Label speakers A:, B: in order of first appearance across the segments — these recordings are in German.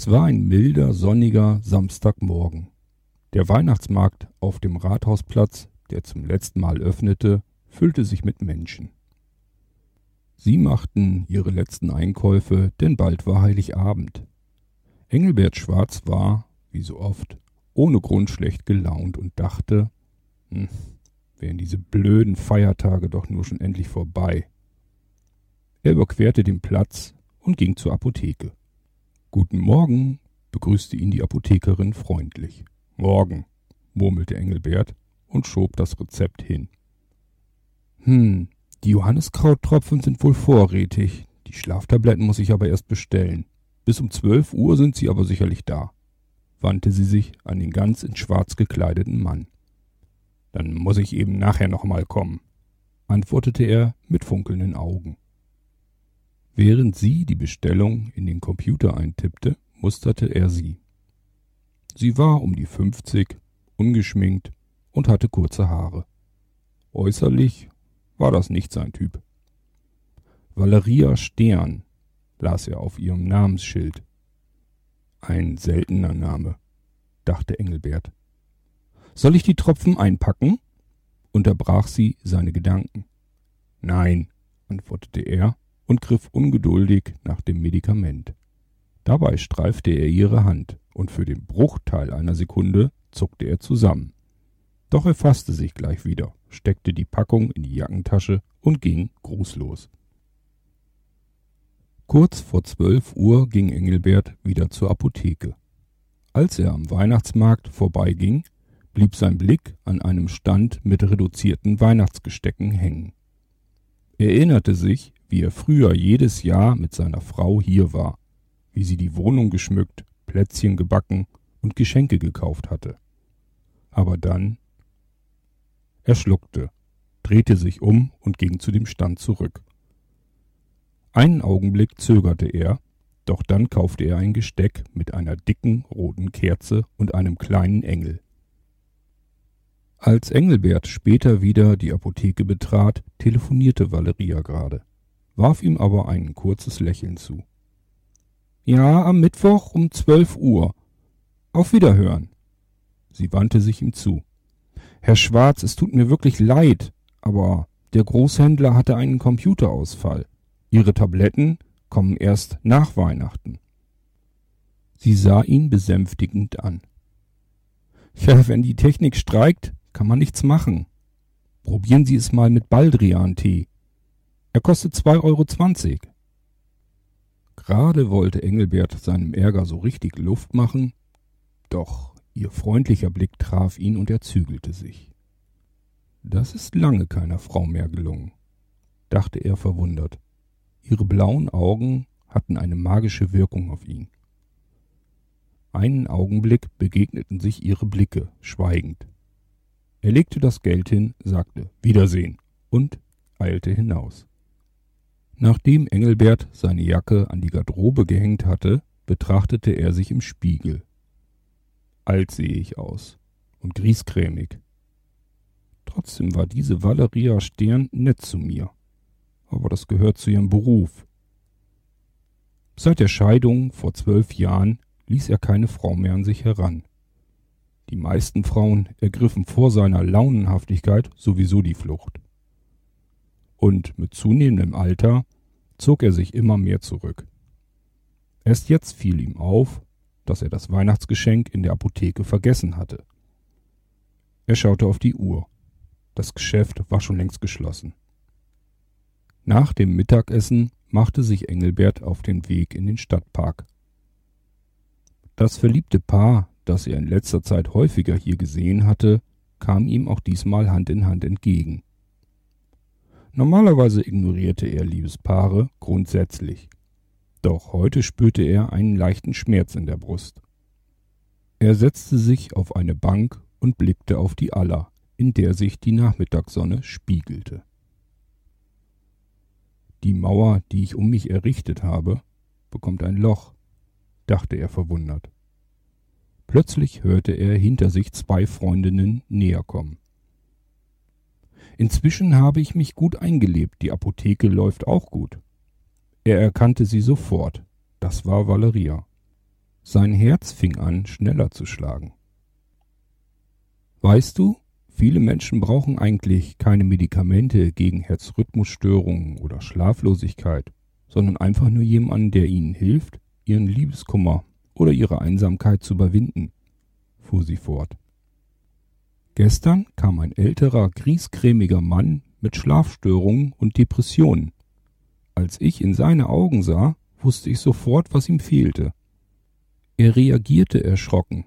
A: Es war ein milder, sonniger Samstagmorgen. Der Weihnachtsmarkt auf dem Rathausplatz, der zum letzten Mal öffnete, füllte sich mit Menschen. Sie machten ihre letzten Einkäufe, denn bald war Heiligabend. Engelbert Schwarz war, wie so oft, ohne Grund schlecht gelaunt und dachte, hm, wären diese blöden Feiertage doch nur schon endlich vorbei. Er überquerte den Platz und ging zur Apotheke. Guten Morgen, begrüßte ihn die Apothekerin freundlich. Morgen, murmelte Engelbert und schob das Rezept hin. Hm, die Johanniskrauttropfen sind wohl vorrätig. Die Schlaftabletten muss ich aber erst bestellen. Bis um zwölf Uhr sind sie aber sicherlich da, wandte sie sich an den ganz in schwarz gekleideten Mann. Dann muss ich eben nachher noch mal kommen, antwortete er mit funkelnden Augen. Während sie die Bestellung in den Computer eintippte, musterte er sie. Sie war um die fünfzig, ungeschminkt und hatte kurze Haare. Äußerlich war das nicht sein Typ. Valeria Stern las er auf ihrem Namensschild. Ein seltener Name, dachte Engelbert. Soll ich die Tropfen einpacken? unterbrach sie seine Gedanken. Nein, antwortete er und griff ungeduldig nach dem Medikament. Dabei streifte er ihre Hand, und für den Bruchteil einer Sekunde zuckte er zusammen. Doch er fasste sich gleich wieder, steckte die Packung in die Jackentasche und ging grußlos. Kurz vor zwölf Uhr ging Engelbert wieder zur Apotheke. Als er am Weihnachtsmarkt vorbeiging, blieb sein Blick an einem Stand mit reduzierten Weihnachtsgestecken hängen. Er erinnerte sich, wie er früher jedes Jahr mit seiner Frau hier war, wie sie die Wohnung geschmückt, Plätzchen gebacken und Geschenke gekauft hatte. Aber dann er schluckte, drehte sich um und ging zu dem Stand zurück. Einen Augenblick zögerte er, doch dann kaufte er ein Gesteck mit einer dicken roten Kerze und einem kleinen Engel. Als Engelbert später wieder die Apotheke betrat, telefonierte Valeria gerade, warf ihm aber ein kurzes Lächeln zu. Ja, am Mittwoch um zwölf Uhr. Auf Wiederhören. Sie wandte sich ihm zu. Herr Schwarz, es tut mir wirklich leid, aber der Großhändler hatte einen Computerausfall. Ihre Tabletten kommen erst nach Weihnachten. Sie sah ihn besänftigend an. Ja, wenn die Technik streikt, kann man nichts machen. Probieren Sie es mal mit Baldrian-Tee. Er kostet 2,20 Euro. Gerade wollte Engelbert seinem Ärger so richtig Luft machen, doch Ihr freundlicher Blick traf ihn und er zügelte sich. Das ist lange keiner Frau mehr gelungen, dachte er verwundert. Ihre blauen Augen hatten eine magische Wirkung auf ihn. Einen Augenblick begegneten sich ihre Blicke, schweigend. Er legte das Geld hin, sagte Wiedersehen und eilte hinaus. Nachdem Engelbert seine Jacke an die Garderobe gehängt hatte, betrachtete er sich im Spiegel. Alt sehe ich aus und griesgrämig. Trotzdem war diese Valeria Stern nett zu mir. Aber das gehört zu ihrem Beruf. Seit der Scheidung vor zwölf Jahren ließ er keine Frau mehr an sich heran. Die meisten Frauen ergriffen vor seiner Launenhaftigkeit sowieso die Flucht. Und mit zunehmendem Alter zog er sich immer mehr zurück. Erst jetzt fiel ihm auf, dass er das Weihnachtsgeschenk in der Apotheke vergessen hatte. Er schaute auf die Uhr. Das Geschäft war schon längst geschlossen. Nach dem Mittagessen machte sich Engelbert auf den Weg in den Stadtpark. Das verliebte Paar, das er in letzter Zeit häufiger hier gesehen hatte, kam ihm auch diesmal Hand in Hand entgegen. Normalerweise ignorierte er Liebespaare grundsätzlich. Doch heute spürte er einen leichten Schmerz in der Brust. Er setzte sich auf eine Bank und blickte auf die Aller, in der sich die Nachmittagssonne spiegelte. Die Mauer, die ich um mich errichtet habe, bekommt ein Loch, dachte er verwundert. Plötzlich hörte er hinter sich zwei Freundinnen näher kommen. Inzwischen habe ich mich gut eingelebt, die Apotheke läuft auch gut. Er erkannte sie sofort. Das war Valeria. Sein Herz fing an, schneller zu schlagen. Weißt du, viele Menschen brauchen eigentlich keine Medikamente gegen Herzrhythmusstörungen oder Schlaflosigkeit, sondern einfach nur jemanden, der ihnen hilft, ihren Liebeskummer oder ihre Einsamkeit zu überwinden, fuhr sie fort. Gestern kam ein älterer, griesgrämiger Mann mit Schlafstörungen und Depressionen. Als ich in seine Augen sah, wusste ich sofort, was ihm fehlte. Er reagierte erschrocken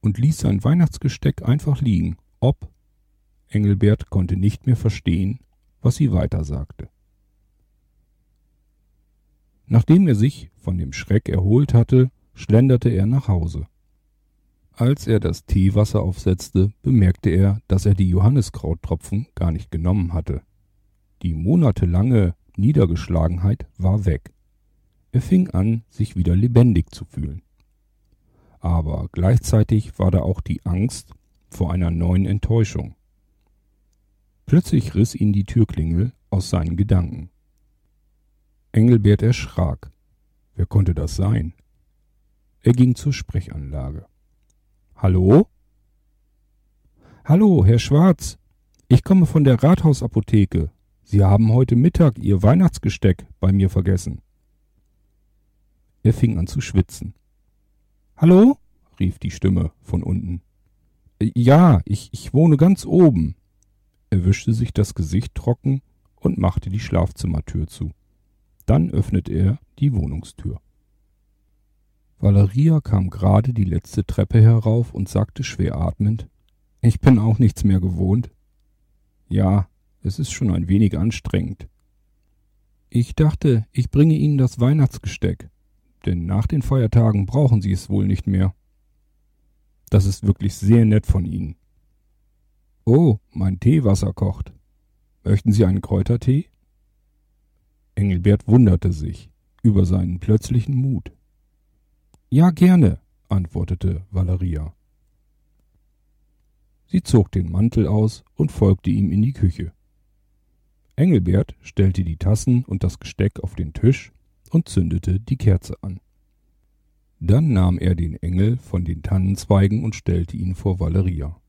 A: und ließ sein Weihnachtsgesteck einfach liegen, ob Engelbert konnte nicht mehr verstehen, was sie weitersagte. Nachdem er sich von dem Schreck erholt hatte, schlenderte er nach Hause. Als er das Teewasser aufsetzte, bemerkte er, dass er die Johanniskrauttropfen gar nicht genommen hatte. Die monatelange Niedergeschlagenheit war weg. Er fing an, sich wieder lebendig zu fühlen. Aber gleichzeitig war da auch die Angst vor einer neuen Enttäuschung. Plötzlich riss ihn die Türklingel aus seinen Gedanken. Engelbert erschrak. Wer konnte das sein? Er ging zur Sprechanlage. Hallo? Hallo, Herr Schwarz. Ich komme von der Rathausapotheke. Sie haben heute Mittag Ihr Weihnachtsgesteck bei mir vergessen. Er fing an zu schwitzen. Hallo? rief die Stimme von unten. Ja, ich, ich wohne ganz oben. Er wischte sich das Gesicht trocken und machte die Schlafzimmertür zu. Dann öffnete er die Wohnungstür. Valeria kam gerade die letzte Treppe herauf und sagte schwer atmend Ich bin auch nichts mehr gewohnt. Ja, es ist schon ein wenig anstrengend. Ich dachte, ich bringe Ihnen das Weihnachtsgesteck, denn nach den Feiertagen brauchen Sie es wohl nicht mehr. Das ist wirklich sehr nett von Ihnen. Oh, mein Teewasser kocht. Möchten Sie einen Kräutertee? Engelbert wunderte sich über seinen plötzlichen Mut. Ja, gerne, antwortete Valeria. Sie zog den Mantel aus und folgte ihm in die Küche. Engelbert stellte die Tassen und das Gesteck auf den Tisch und zündete die Kerze an. Dann nahm er den Engel von den Tannenzweigen und stellte ihn vor Valeria.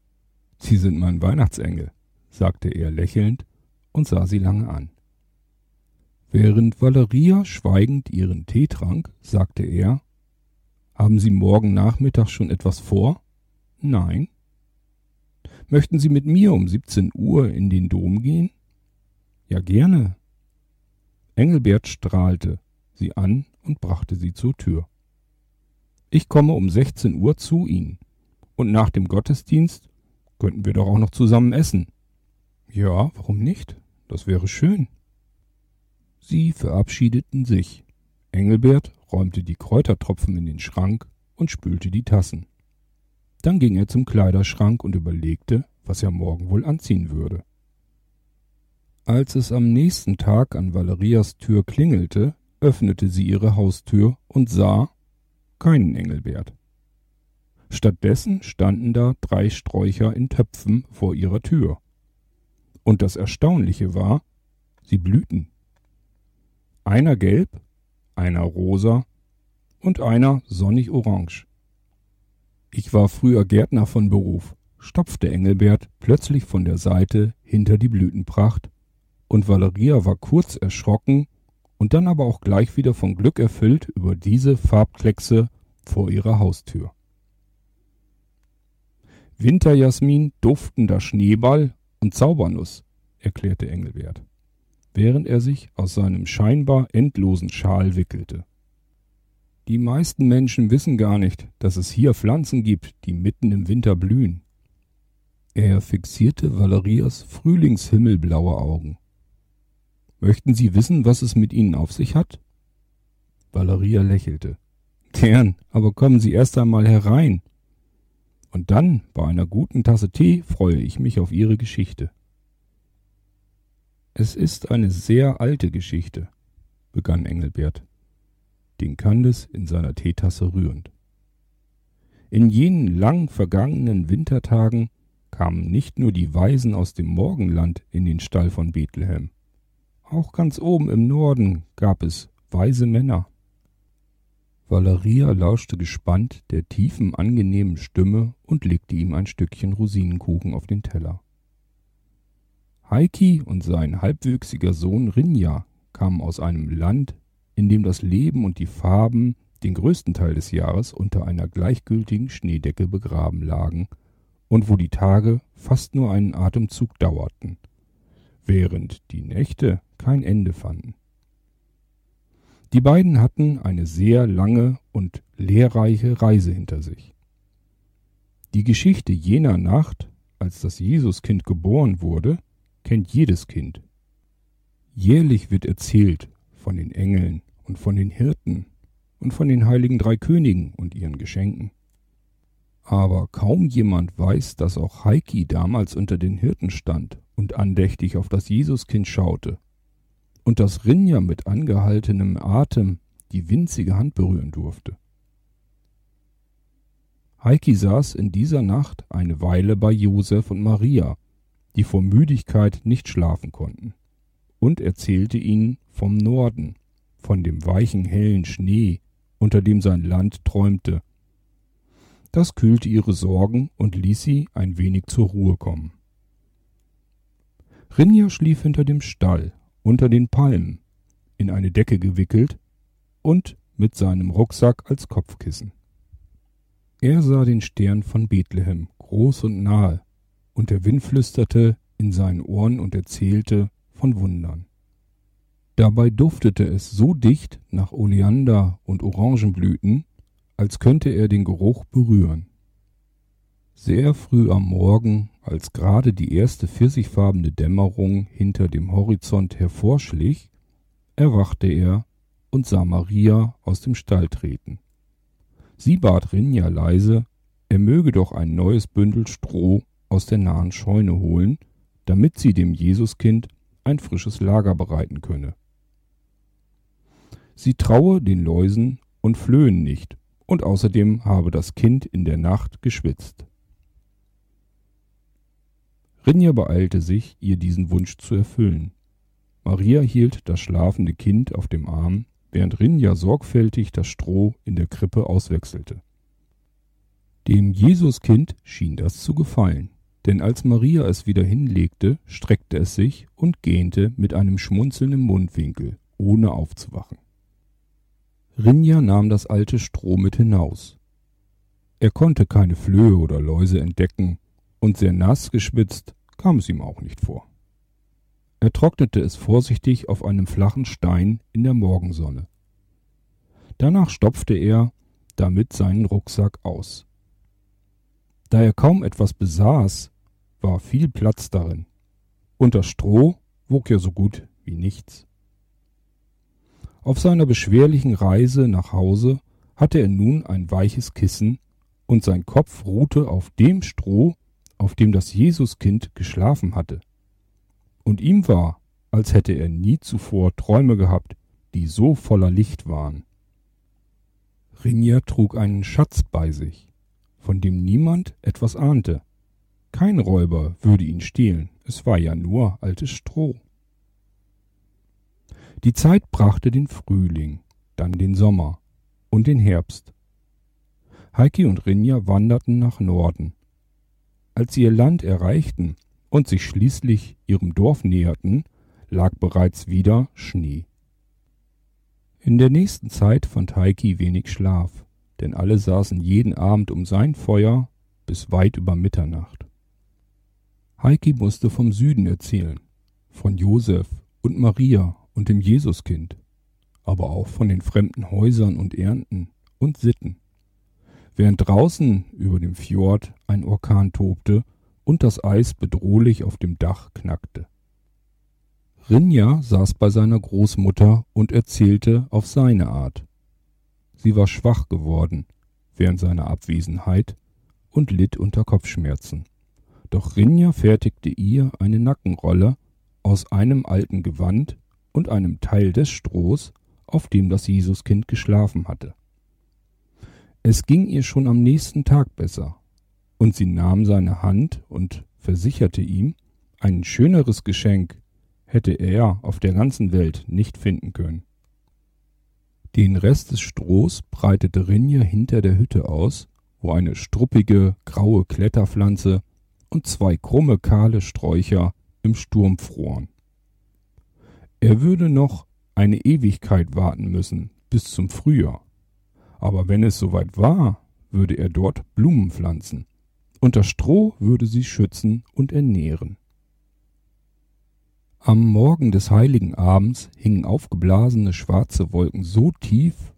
A: Sie sind mein Weihnachtsengel, sagte er lächelnd und sah sie lange an. Während Valeria schweigend ihren Tee trank, sagte er haben Sie morgen Nachmittag schon etwas vor? Nein. Möchten Sie mit mir um 17 Uhr in den Dom gehen? Ja, gerne. Engelbert strahlte sie an und brachte sie zur Tür. Ich komme um 16 Uhr zu Ihnen. Und nach dem Gottesdienst könnten wir doch auch noch zusammen essen. Ja, warum nicht? Das wäre schön. Sie verabschiedeten sich. Engelbert räumte die Kräutertropfen in den Schrank und spülte die Tassen. Dann ging er zum Kleiderschrank und überlegte, was er morgen wohl anziehen würde. Als es am nächsten Tag an Valerias Tür klingelte, öffnete sie ihre Haustür und sah keinen Engelbert. Stattdessen standen da drei Sträucher in Töpfen vor ihrer Tür. Und das Erstaunliche war, sie blühten. Einer gelb, einer rosa und einer sonnig orange. Ich war früher Gärtner von Beruf, stopfte Engelbert plötzlich von der Seite hinter die Blütenpracht, und Valeria war kurz erschrocken und dann aber auch gleich wieder von Glück erfüllt über diese Farbkleckse vor ihrer Haustür. Winterjasmin, duftender Schneeball und Zaubernuss, erklärte Engelbert während er sich aus seinem scheinbar endlosen Schal wickelte. Die meisten Menschen wissen gar nicht, dass es hier Pflanzen gibt, die mitten im Winter blühen. Er fixierte Valerias frühlingshimmelblaue Augen. Möchten Sie wissen, was es mit Ihnen auf sich hat? Valeria lächelte. Gern, aber kommen Sie erst einmal herein. Und dann, bei einer guten Tasse Tee, freue ich mich auf Ihre Geschichte. Es ist eine sehr alte Geschichte, begann Engelbert, den Candes in seiner Teetasse rührend. In jenen lang vergangenen Wintertagen kamen nicht nur die Weisen aus dem Morgenland in den Stall von Bethlehem. Auch ganz oben im Norden gab es weise Männer. Valeria lauschte gespannt der tiefen, angenehmen Stimme und legte ihm ein Stückchen Rosinenkuchen auf den Teller. Heiki und sein halbwüchsiger Sohn Rinja kamen aus einem Land, in dem das Leben und die Farben den größten Teil des Jahres unter einer gleichgültigen Schneedecke begraben lagen und wo die Tage fast nur einen Atemzug dauerten, während die Nächte kein Ende fanden. Die beiden hatten eine sehr lange und lehrreiche Reise hinter sich. Die Geschichte jener Nacht, als das Jesuskind geboren wurde, kennt jedes Kind. Jährlich wird erzählt von den Engeln und von den Hirten und von den heiligen drei Königen und ihren Geschenken. Aber kaum jemand weiß, dass auch Heiki damals unter den Hirten stand und andächtig auf das Jesuskind schaute und dass Rinja mit angehaltenem Atem die winzige Hand berühren durfte. Heiki saß in dieser Nacht eine Weile bei Josef und Maria, die vor Müdigkeit nicht schlafen konnten, und erzählte ihnen vom Norden, von dem weichen hellen Schnee, unter dem sein Land träumte. Das kühlte ihre Sorgen und ließ sie ein wenig zur Ruhe kommen. Rinja schlief hinter dem Stall unter den Palmen, in eine Decke gewickelt und mit seinem Rucksack als Kopfkissen. Er sah den Stern von Bethlehem groß und nahe, und der Wind flüsterte in seinen Ohren und erzählte von Wundern. Dabei duftete es so dicht nach Oleander und Orangenblüten, als könnte er den Geruch berühren. Sehr früh am Morgen als gerade die erste pfirsichfarbene Dämmerung hinter dem Horizont hervorschlich, erwachte er und sah Maria aus dem Stall treten. Sie bat Rinja leise, er möge doch ein neues Bündel Stroh aus der nahen Scheune holen, damit sie dem Jesuskind ein frisches Lager bereiten könne. Sie traue den Läusen und flöhen nicht, und außerdem habe das Kind in der Nacht geschwitzt. Rinja beeilte sich, ihr diesen Wunsch zu erfüllen. Maria hielt das schlafende Kind auf dem Arm, während Rinja sorgfältig das Stroh in der Krippe auswechselte. Dem Jesuskind schien das zu gefallen, denn als Maria es wieder hinlegte, streckte es sich und gähnte mit einem schmunzelnden Mundwinkel, ohne aufzuwachen. Rinja nahm das alte Stroh mit hinaus. Er konnte keine Flöhe oder Läuse entdecken, und sehr nass geschwitzt kam es ihm auch nicht vor. Er trocknete es vorsichtig auf einem flachen Stein in der Morgensonne. Danach stopfte er damit seinen Rucksack aus. Da er kaum etwas besaß, war viel Platz darin, und das Stroh wog ja so gut wie nichts. Auf seiner beschwerlichen Reise nach Hause hatte er nun ein weiches Kissen, und sein Kopf ruhte auf dem Stroh, auf dem das Jesuskind geschlafen hatte. Und ihm war, als hätte er nie zuvor Träume gehabt, die so voller Licht waren. Rinja trug einen Schatz bei sich, von dem niemand etwas ahnte. Kein Räuber würde ihn stehlen, es war ja nur altes Stroh. Die Zeit brachte den Frühling, dann den Sommer und den Herbst. Heiki und Rinja wanderten nach Norden, als sie ihr Land erreichten und sich schließlich ihrem Dorf näherten, lag bereits wieder Schnee. In der nächsten Zeit fand Heiki wenig Schlaf, denn alle saßen jeden Abend um sein Feuer bis weit über Mitternacht. Heiki musste vom Süden erzählen, von Josef und Maria und dem Jesuskind, aber auch von den fremden Häusern und Ernten und Sitten während draußen über dem Fjord ein Orkan tobte und das Eis bedrohlich auf dem Dach knackte. Rinja saß bei seiner Großmutter und erzählte auf seine Art. Sie war schwach geworden während seiner Abwesenheit und litt unter Kopfschmerzen. Doch Rinja fertigte ihr eine Nackenrolle aus einem alten Gewand und einem Teil des Strohs, auf dem das Jesuskind geschlafen hatte. Es ging ihr schon am nächsten Tag besser, und sie nahm seine Hand und versicherte ihm, ein schöneres Geschenk hätte er auf der ganzen Welt nicht finden können. Den Rest des Strohs breitete Rinja hinter der Hütte aus, wo eine struppige, graue Kletterpflanze und zwei krumme, kahle Sträucher im Sturm froren. Er würde noch eine Ewigkeit warten müssen, bis zum Frühjahr. Aber wenn es soweit war, würde er dort Blumen pflanzen, und das Stroh würde sie schützen und ernähren. Am Morgen des heiligen Abends hingen aufgeblasene schwarze Wolken so tief,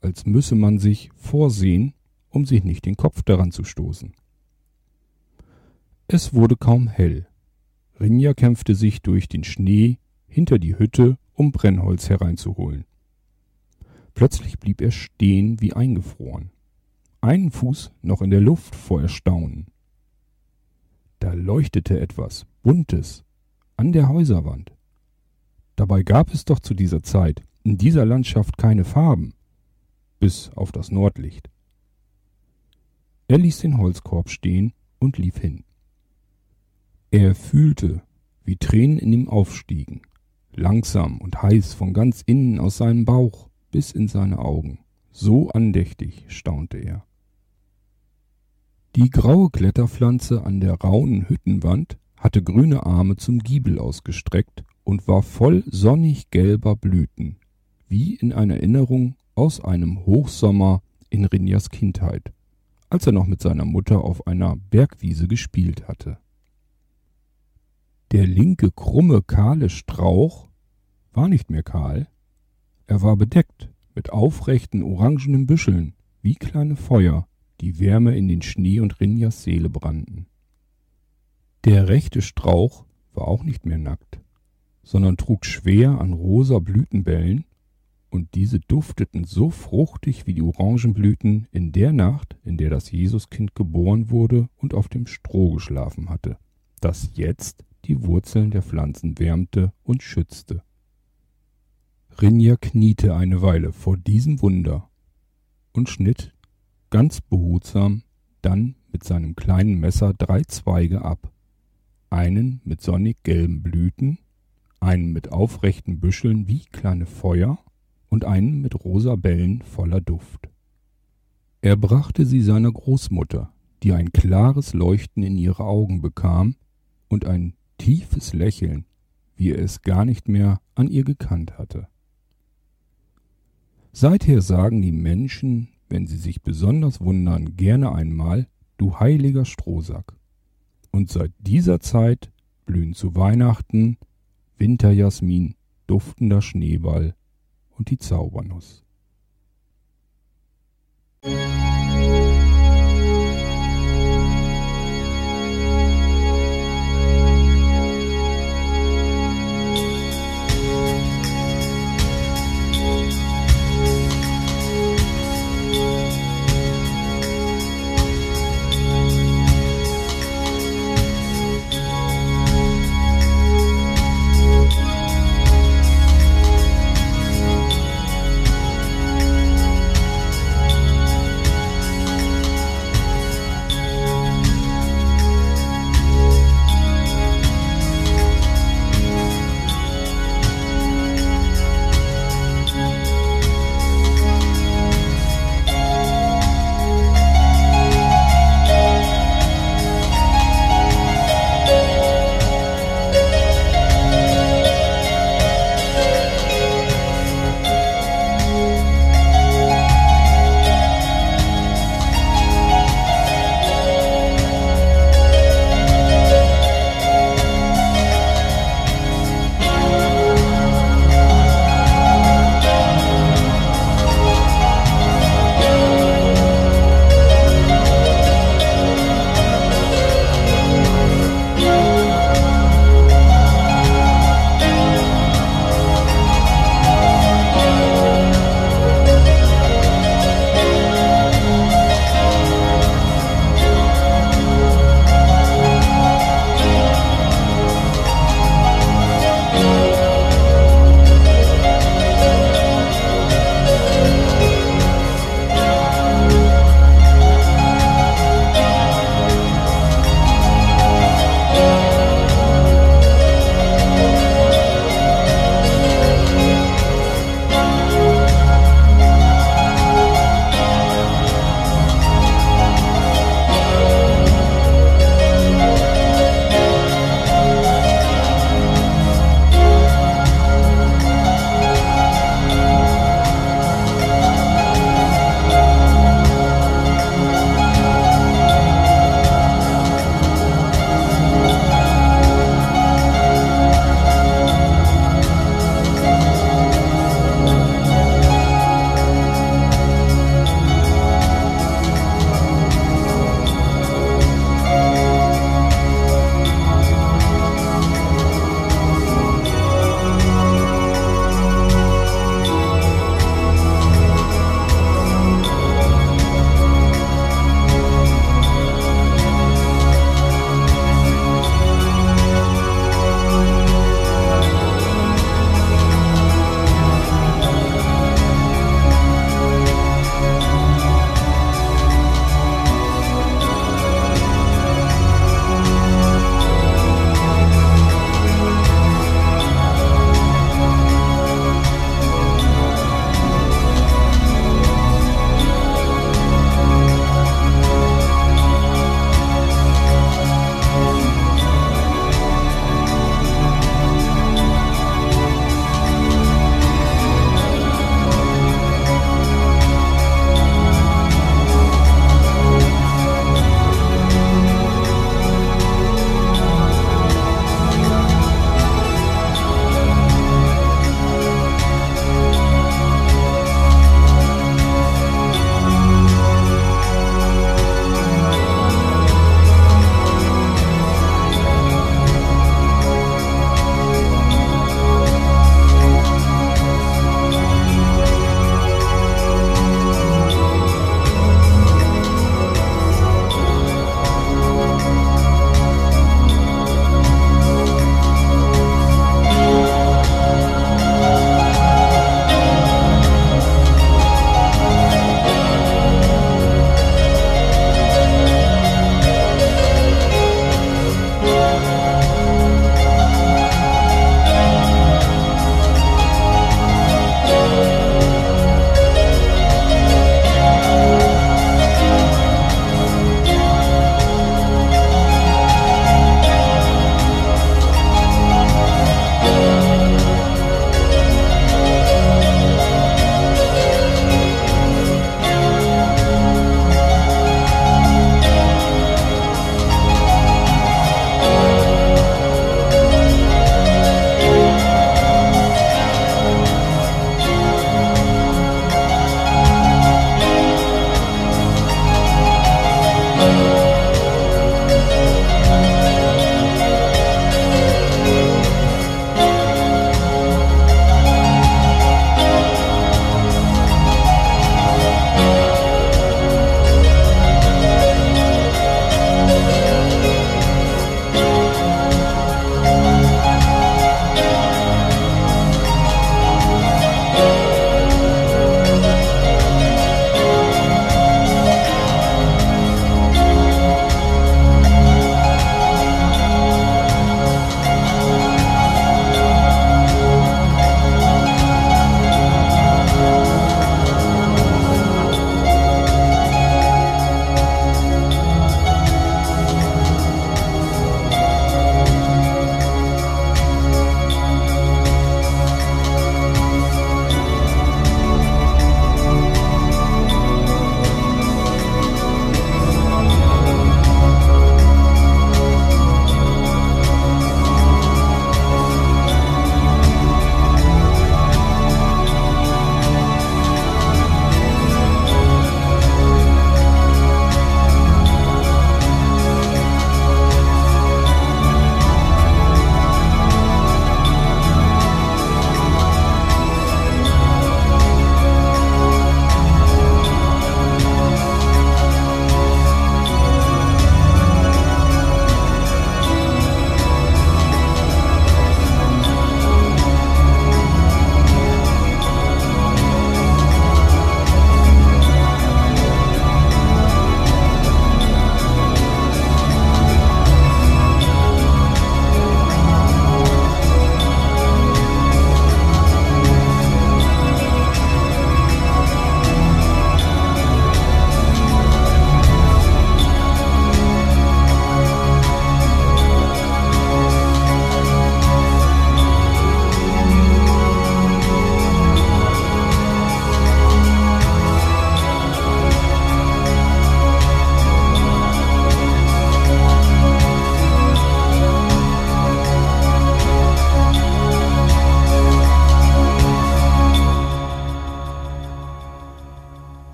A: als müsse man sich vorsehen, um sich nicht den Kopf daran zu stoßen. Es wurde kaum hell. Rinja kämpfte sich durch den Schnee hinter die Hütte, um Brennholz hereinzuholen. Plötzlich blieb er stehen wie eingefroren. Einen Fuß noch in der Luft vor Erstaunen. Da leuchtete etwas Buntes an der Häuserwand. Dabei gab es doch zu dieser Zeit in dieser Landschaft keine Farben, bis auf das Nordlicht. Er ließ den Holzkorb stehen und lief hin. Er fühlte, wie Tränen in ihm aufstiegen, langsam und heiß von ganz innen aus seinem Bauch bis in seine Augen. So andächtig staunte er. Die graue Kletterpflanze an der rauen Hüttenwand hatte grüne Arme zum Giebel ausgestreckt und war voll sonnig gelber Blüten, wie in einer Erinnerung aus einem Hochsommer in Rinjas Kindheit, als er noch mit seiner Mutter auf einer Bergwiese gespielt hatte. Der linke krumme kahle Strauch war nicht mehr kahl, er war bedeckt mit aufrechten orangenen Büscheln wie kleine Feuer, die Wärme in den Schnee und Rinjas Seele brannten. Der rechte Strauch war auch nicht mehr nackt, sondern trug schwer an rosa Blütenbällen, und diese dufteten so fruchtig wie die Orangenblüten in der Nacht, in der das Jesuskind geboren wurde und auf dem Stroh geschlafen hatte, das jetzt die Wurzeln der Pflanzen wärmte und schützte. Rinja kniete eine Weile vor diesem Wunder und schnitt ganz behutsam dann mit seinem kleinen Messer drei Zweige ab einen mit sonnig gelben Blüten, einen mit aufrechten Büscheln wie kleine Feuer und einen mit rosa Bällen voller Duft. Er brachte sie seiner Großmutter, die ein klares Leuchten in ihre Augen bekam und ein tiefes Lächeln, wie er es gar nicht mehr an ihr gekannt hatte. Seither sagen die Menschen, wenn sie sich besonders wundern, gerne einmal, du heiliger Strohsack. Und seit dieser Zeit blühen zu Weihnachten Winterjasmin, duftender Schneeball und die Zaubernuss. Musik